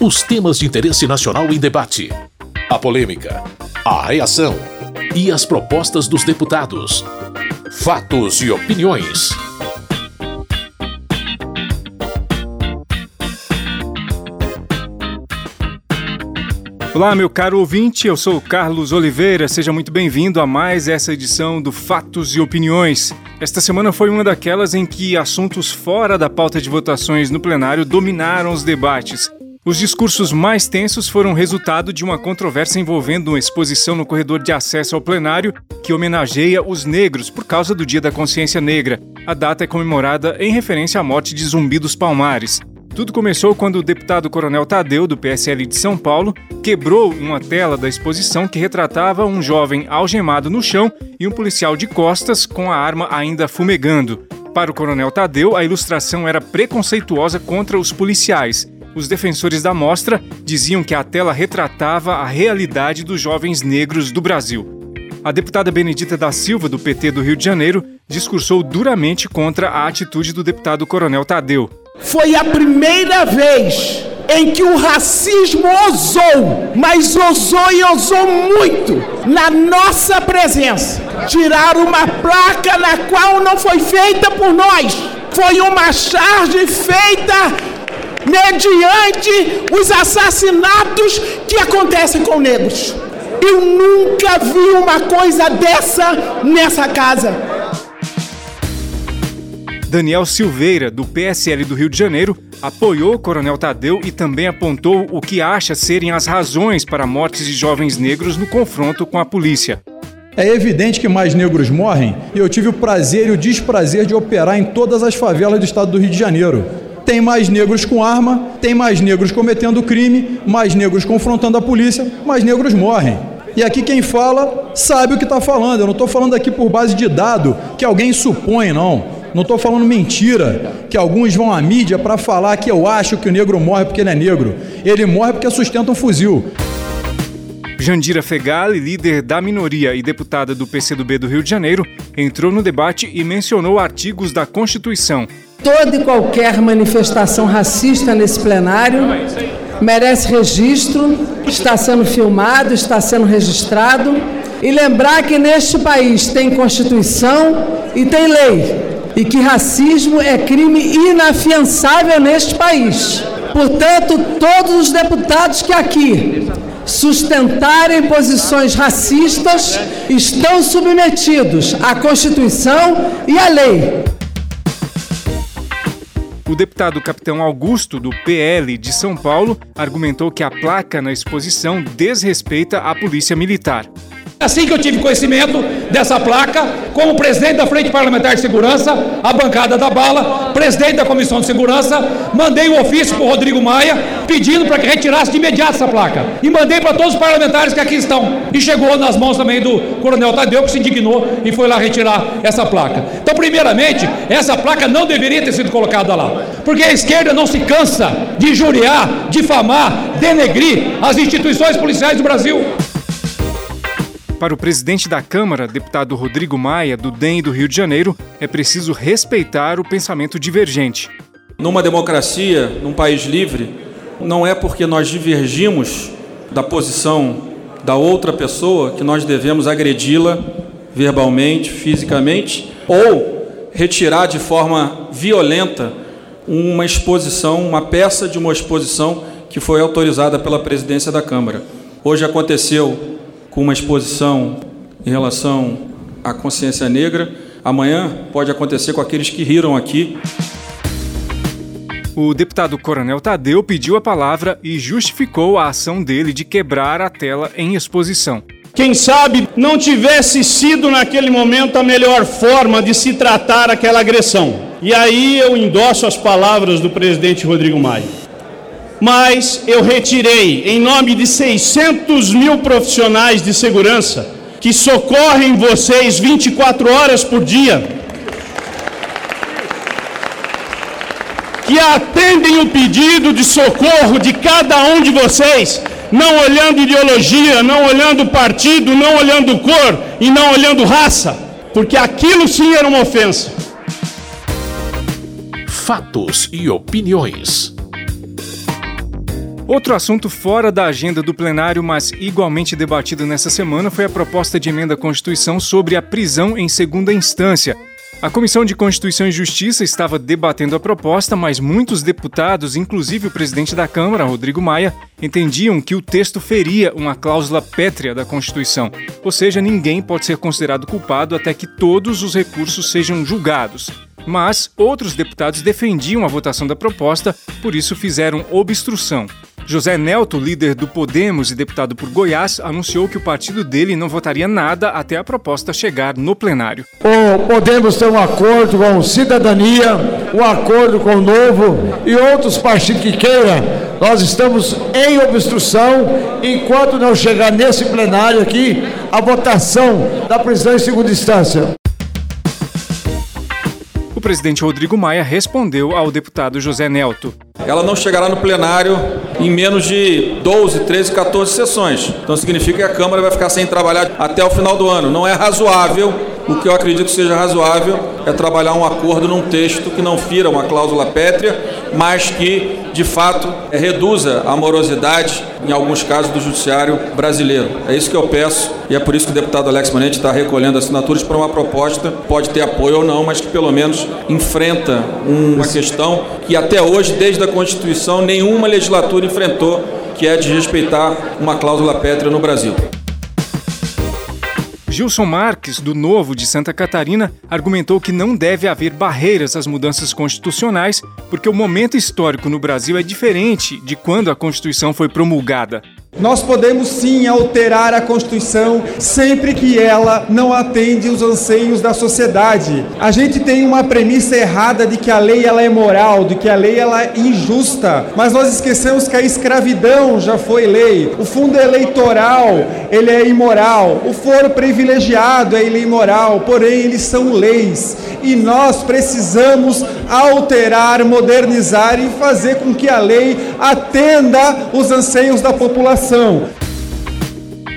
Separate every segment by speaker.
Speaker 1: Os temas de interesse nacional em debate. A polêmica. A reação. E as propostas dos deputados. Fatos e opiniões.
Speaker 2: Olá, meu caro ouvinte, eu sou Carlos Oliveira. Seja muito bem-vindo a mais essa edição do Fatos e Opiniões. Esta semana foi uma daquelas em que assuntos fora da pauta de votações no plenário dominaram os debates. Os discursos mais tensos foram resultado de uma controvérsia envolvendo uma exposição no corredor de acesso ao plenário que homenageia os negros por causa do Dia da Consciência Negra. A data é comemorada em referência à morte de Zumbi dos Palmares. Tudo começou quando o deputado Coronel Tadeu, do PSL de São Paulo, quebrou uma tela da exposição que retratava um jovem algemado no chão e um policial de costas com a arma ainda fumegando. Para o Coronel Tadeu, a ilustração era preconceituosa contra os policiais. Os defensores da mostra diziam que a tela retratava a realidade dos jovens negros do Brasil. A deputada Benedita da Silva, do PT do Rio de Janeiro, discursou duramente contra a atitude do deputado Coronel Tadeu.
Speaker 3: Foi a primeira vez em que o racismo ousou, mas ousou e ousou muito, na nossa presença, tirar uma placa na qual não foi feita por nós. Foi uma charge feita mediante os assassinatos que acontecem com negros. Eu nunca vi uma coisa dessa nessa casa.
Speaker 2: Daniel Silveira, do PSL do Rio de Janeiro, apoiou o Coronel Tadeu e também apontou o que acha serem as razões para mortes de jovens negros no confronto com a polícia.
Speaker 4: É evidente que mais negros morrem e eu tive o prazer e o desprazer de operar em todas as favelas do estado do Rio de Janeiro. Tem mais negros com arma, tem mais negros cometendo crime, mais negros confrontando a polícia, mais negros morrem. E aqui quem fala sabe o que está falando. Eu não estou falando aqui por base de dado que alguém supõe, não. Não estou falando mentira, que alguns vão à mídia para falar que eu acho que o negro morre porque ele é negro. Ele morre porque sustenta um fuzil.
Speaker 2: Jandira Fegali, líder da minoria e deputada do PCdoB do Rio de Janeiro, entrou no debate e mencionou artigos da Constituição.
Speaker 5: Toda e qualquer manifestação racista nesse plenário merece registro, está sendo filmado, está sendo registrado. E lembrar que neste país tem Constituição e tem lei e que racismo é crime inafiançável neste país. Portanto, todos os deputados que aqui sustentarem posições racistas estão submetidos à Constituição e à lei.
Speaker 2: O deputado Capitão Augusto, do PL de São Paulo, argumentou que a placa na exposição desrespeita a Polícia Militar.
Speaker 6: Assim que eu tive conhecimento dessa placa, como presidente da Frente Parlamentar de Segurança, a bancada da bala, presidente da Comissão de Segurança, mandei um ofício para o Rodrigo Maia pedindo para que retirasse de imediato essa placa. E mandei para todos os parlamentares que aqui estão. E chegou nas mãos também do Coronel Tadeu, que se indignou e foi lá retirar essa placa. Então, primeiramente, essa placa não deveria ter sido colocada lá. Porque a esquerda não se cansa de injuriar, difamar, denegrir as instituições policiais do Brasil.
Speaker 2: Para o presidente da Câmara, deputado Rodrigo Maia, do DEM do Rio de Janeiro, é preciso respeitar o pensamento divergente.
Speaker 7: Numa democracia, num país livre, não é porque nós divergimos da posição da outra pessoa que nós devemos agredi-la verbalmente, fisicamente, ou retirar de forma violenta uma exposição, uma peça de uma exposição que foi autorizada pela presidência da Câmara. Hoje aconteceu com uma exposição em relação à consciência negra. Amanhã pode acontecer com aqueles que riram aqui.
Speaker 2: O deputado Coronel Tadeu pediu a palavra e justificou a ação dele de quebrar a tela em exposição.
Speaker 8: Quem sabe não tivesse sido naquele momento a melhor forma de se tratar aquela agressão. E aí eu endosso as palavras do presidente Rodrigo Maia mas eu retirei, em nome de 600 mil profissionais de segurança que socorrem vocês 24 horas por dia, que atendem o pedido de socorro de cada um de vocês, não olhando ideologia, não olhando partido, não olhando cor e não olhando raça, porque aquilo sim era uma ofensa.
Speaker 1: Fatos e opiniões.
Speaker 2: Outro assunto fora da agenda do plenário, mas igualmente debatido nessa semana, foi a proposta de emenda à Constituição sobre a prisão em segunda instância. A Comissão de Constituição e Justiça estava debatendo a proposta, mas muitos deputados, inclusive o presidente da Câmara, Rodrigo Maia, entendiam que o texto feria uma cláusula pétrea da Constituição, ou seja, ninguém pode ser considerado culpado até que todos os recursos sejam julgados. Mas outros deputados defendiam a votação da proposta, por isso fizeram obstrução. José Nelto, líder do Podemos e deputado por Goiás, anunciou que o partido dele não votaria nada até a proposta chegar no plenário.
Speaker 9: O Podemos tem um acordo com Cidadania, um acordo com o Novo e outros partidos que queiram. Nós estamos em obstrução enquanto não chegar nesse plenário aqui a votação da prisão em segunda instância.
Speaker 2: O presidente Rodrigo Maia respondeu ao deputado José Nelto.
Speaker 7: Ela não chegará no plenário em menos de 12, 13, 14 sessões. Então significa que a Câmara vai ficar sem trabalhar até o final do ano. Não é razoável o que eu acredito seja razoável é trabalhar um acordo num texto que não fira uma cláusula pétrea, mas que, de fato, reduza a morosidade, em alguns casos, do judiciário brasileiro. É isso que eu peço e é por isso que o deputado Alex Manente está recolhendo assinaturas para uma proposta, pode ter apoio ou não, mas que pelo menos enfrenta uma questão que até hoje, desde a Constituição, nenhuma legislatura enfrentou, que é de respeitar uma cláusula pétrea no Brasil.
Speaker 2: Gilson Marques, do Novo de Santa Catarina, argumentou que não deve haver barreiras às mudanças constitucionais, porque o momento histórico no Brasil é diferente de quando a Constituição foi promulgada.
Speaker 10: Nós podemos sim alterar a Constituição sempre que ela não atende os anseios da sociedade. A gente tem uma premissa errada de que a lei ela é moral, de que a lei ela é injusta, mas nós esquecemos que a escravidão já foi lei. O fundo eleitoral, ele é imoral. O foro privilegiado é imoral, porém eles são leis. E nós precisamos alterar, modernizar e fazer com que a lei atenda os anseios da população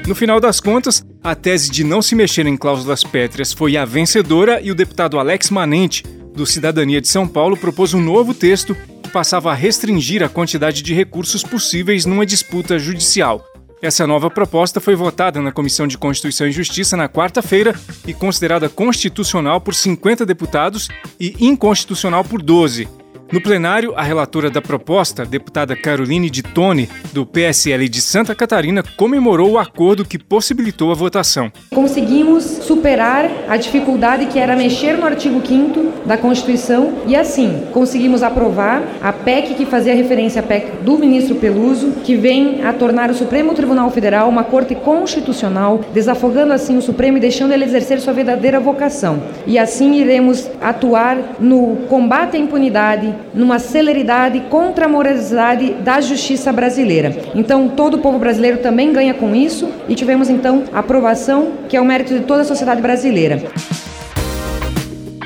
Speaker 2: no final das contas, a tese de não se mexer em cláusulas pétreas foi a vencedora e o deputado Alex Manente, do Cidadania de São Paulo, propôs um novo texto que passava a restringir a quantidade de recursos possíveis numa disputa judicial. Essa nova proposta foi votada na Comissão de Constituição e Justiça na quarta-feira e considerada constitucional por 50 deputados e inconstitucional por 12. No plenário, a relatora da proposta, deputada Caroline de Tone, do PSL de Santa Catarina, comemorou o acordo que possibilitou a votação.
Speaker 11: Conseguimos superar a dificuldade que era mexer no artigo 5 da Constituição e, assim, conseguimos aprovar a PEC que fazia referência à PEC do ministro Peluso, que vem a tornar o Supremo Tribunal Federal uma corte constitucional, desafogando assim o Supremo e deixando ele exercer sua verdadeira vocação. E assim iremos atuar no combate à impunidade, numa celeridade contra a morosidade da justiça brasileira. Então, todo o povo brasileiro também ganha com isso e tivemos então a aprovação, que é o mérito de toda a sociedade brasileira.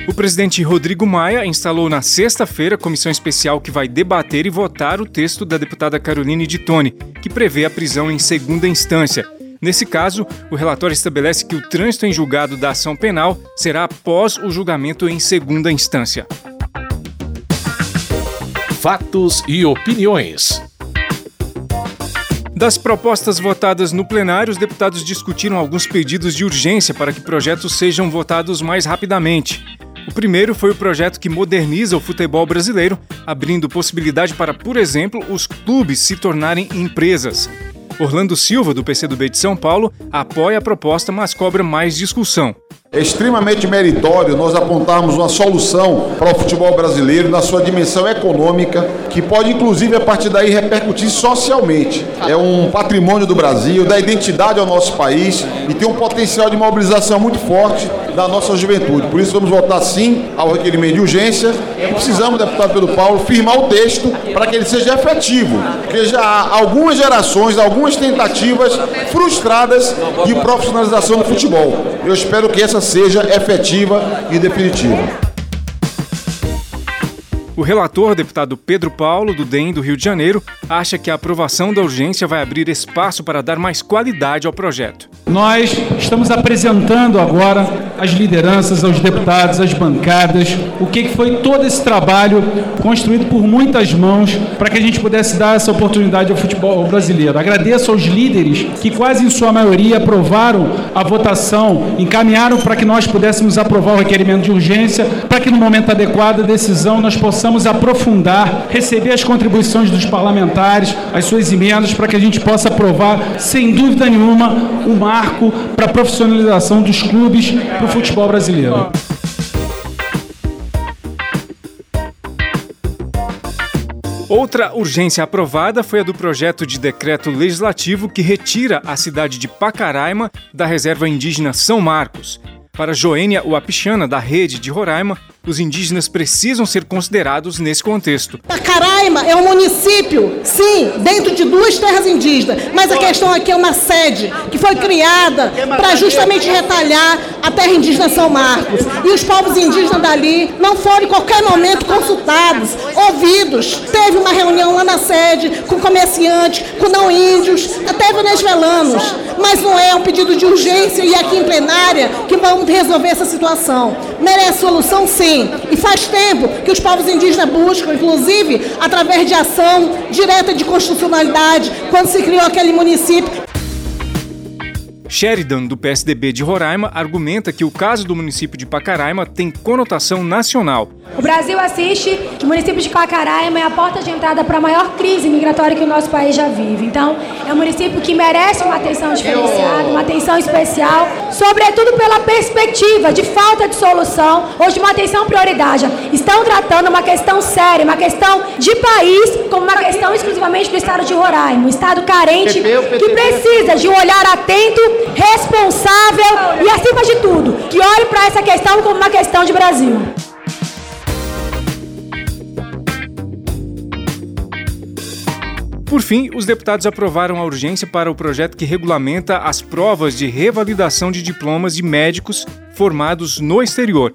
Speaker 2: O presidente Rodrigo Maia instalou na sexta-feira a comissão especial que vai debater e votar o texto da deputada Caroline de Tone, que prevê a prisão em segunda instância. Nesse caso, o relatório estabelece que o trânsito em julgado da ação penal será após o julgamento em segunda instância.
Speaker 1: Fatos e opiniões.
Speaker 2: Das propostas votadas no plenário, os deputados discutiram alguns pedidos de urgência para que projetos sejam votados mais rapidamente. O primeiro foi o projeto que moderniza o futebol brasileiro, abrindo possibilidade para, por exemplo, os clubes se tornarem empresas. Orlando Silva, do PCdoB de São Paulo, apoia a proposta, mas cobra mais discussão.
Speaker 12: É extremamente meritório nós apontarmos uma solução para o futebol brasileiro na sua dimensão econômica, que pode inclusive a partir daí repercutir socialmente. É um patrimônio do Brasil, da identidade ao nosso país e tem um potencial de mobilização muito forte da nossa juventude. Por isso vamos votar sim ao requerimento de urgência e precisamos, deputado Pedro Paulo, firmar o texto para que ele seja efetivo, porque já há algumas gerações, algumas tentativas frustradas de profissionalização do futebol. Eu espero que essa seja efetiva e definitiva.
Speaker 2: O relator, deputado Pedro Paulo, do DEM do Rio de Janeiro, acha que a aprovação da urgência vai abrir espaço para dar mais qualidade ao projeto.
Speaker 6: Nós estamos apresentando agora
Speaker 8: às lideranças, aos deputados, às bancadas, o que foi todo esse trabalho construído por muitas mãos para que a gente pudesse dar essa oportunidade ao futebol brasileiro. Agradeço aos líderes que quase em sua maioria aprovaram a votação, encaminharam para que nós pudéssemos aprovar o requerimento de urgência, para que no momento adequado a decisão nós possamos aprofundar, receber as contribuições dos parlamentares, as suas emendas, para que a gente possa aprovar, sem dúvida nenhuma, um marco para a profissionalização dos clubes para futebol brasileiro.
Speaker 2: Outra urgência aprovada foi a do projeto de decreto legislativo que retira a cidade de Pacaraima da reserva indígena São Marcos. Para Joênia Wapichana, da rede de Roraima, os indígenas precisam ser considerados nesse contexto.
Speaker 13: Pacaraima é um município, sim, dentro de duas terras indígenas, mas a questão aqui é uma sede que foi criada para justamente retalhar a terra indígena São Marcos. E os povos indígenas dali não foram em qualquer momento consultados, ouvidos. Teve uma reunião lá na sede com comerciantes, com não índios, até venezuelanos. Mas não é um pedido de urgência e aqui em plenária que vamos resolver essa situação. Merece solução sim e faz tempo que os povos indígenas buscam, inclusive através de ação direta de constitucionalidade, quando se criou aquele município.
Speaker 2: Sheridan, do PSDB de Roraima, argumenta que o caso do município de Pacaraima tem conotação nacional.
Speaker 14: O Brasil assiste que o município de Pacaraima é a porta de entrada para a maior crise migratória que o nosso país já vive. Então, é um município que merece uma atenção diferenciada, uma atenção especial, sobretudo pela perspectiva de falta de solução ou de uma atenção prioridade. Estão tratando uma questão séria, uma questão de país, como uma questão exclusivamente do estado de Roraima, um estado carente que precisa de um olhar atento responsável e, acima de tudo, que olhe para essa questão como uma questão de Brasil.
Speaker 2: Por fim, os deputados aprovaram a urgência para o projeto que regulamenta as provas de revalidação de diplomas de médicos formados no exterior.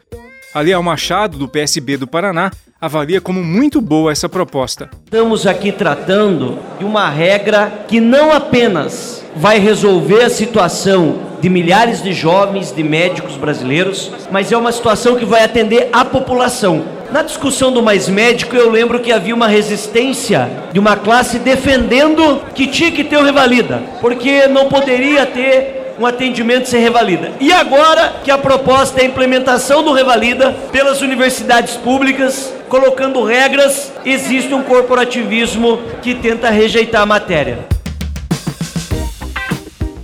Speaker 2: Aliel Machado, do PSB do Paraná, avalia como muito boa essa proposta.
Speaker 15: Estamos aqui tratando de uma regra que não apenas vai resolver a situação de milhares de jovens, de médicos brasileiros, mas é uma situação que vai atender a população. Na discussão do Mais Médico, eu lembro que havia uma resistência de uma classe defendendo que tinha que ter o Revalida, porque não poderia ter um atendimento sem revalida. E agora que a proposta é a implementação do revalida pelas universidades públicas, colocando regras, existe um corporativismo que tenta rejeitar a matéria.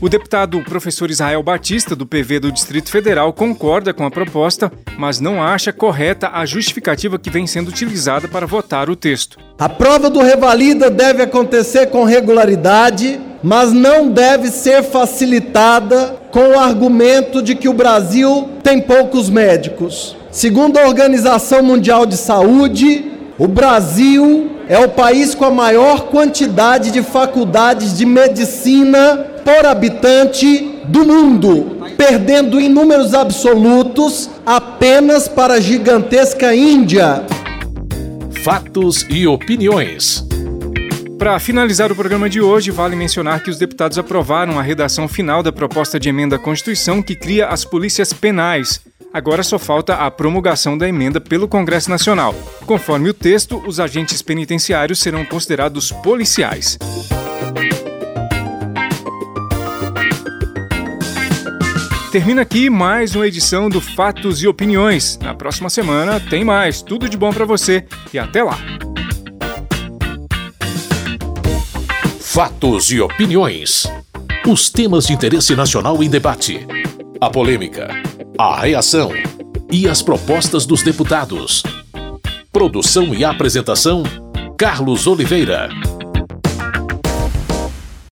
Speaker 2: O deputado professor Israel Batista, do PV do Distrito Federal, concorda com a proposta, mas não acha correta a justificativa que vem sendo utilizada para votar o texto.
Speaker 5: A prova do revalida deve acontecer com regularidade, mas não deve ser facilitada com o argumento de que o Brasil tem poucos médicos. Segundo a Organização Mundial de Saúde, o Brasil é o país com a maior quantidade de faculdades de medicina por habitante do mundo, perdendo em números absolutos apenas para a gigantesca Índia.
Speaker 1: Fatos e opiniões.
Speaker 2: Para finalizar o programa de hoje, vale mencionar que os deputados aprovaram a redação final da proposta de emenda à Constituição que cria as polícias penais. Agora só falta a promulgação da emenda pelo Congresso Nacional. Conforme o texto, os agentes penitenciários serão considerados policiais. Termina aqui mais uma edição do Fatos e Opiniões. Na próxima semana tem mais. Tudo de bom para você e até lá.
Speaker 1: Fatos e Opiniões. Os temas de interesse nacional em debate. A polêmica, a reação e as propostas dos deputados. Produção e apresentação: Carlos Oliveira.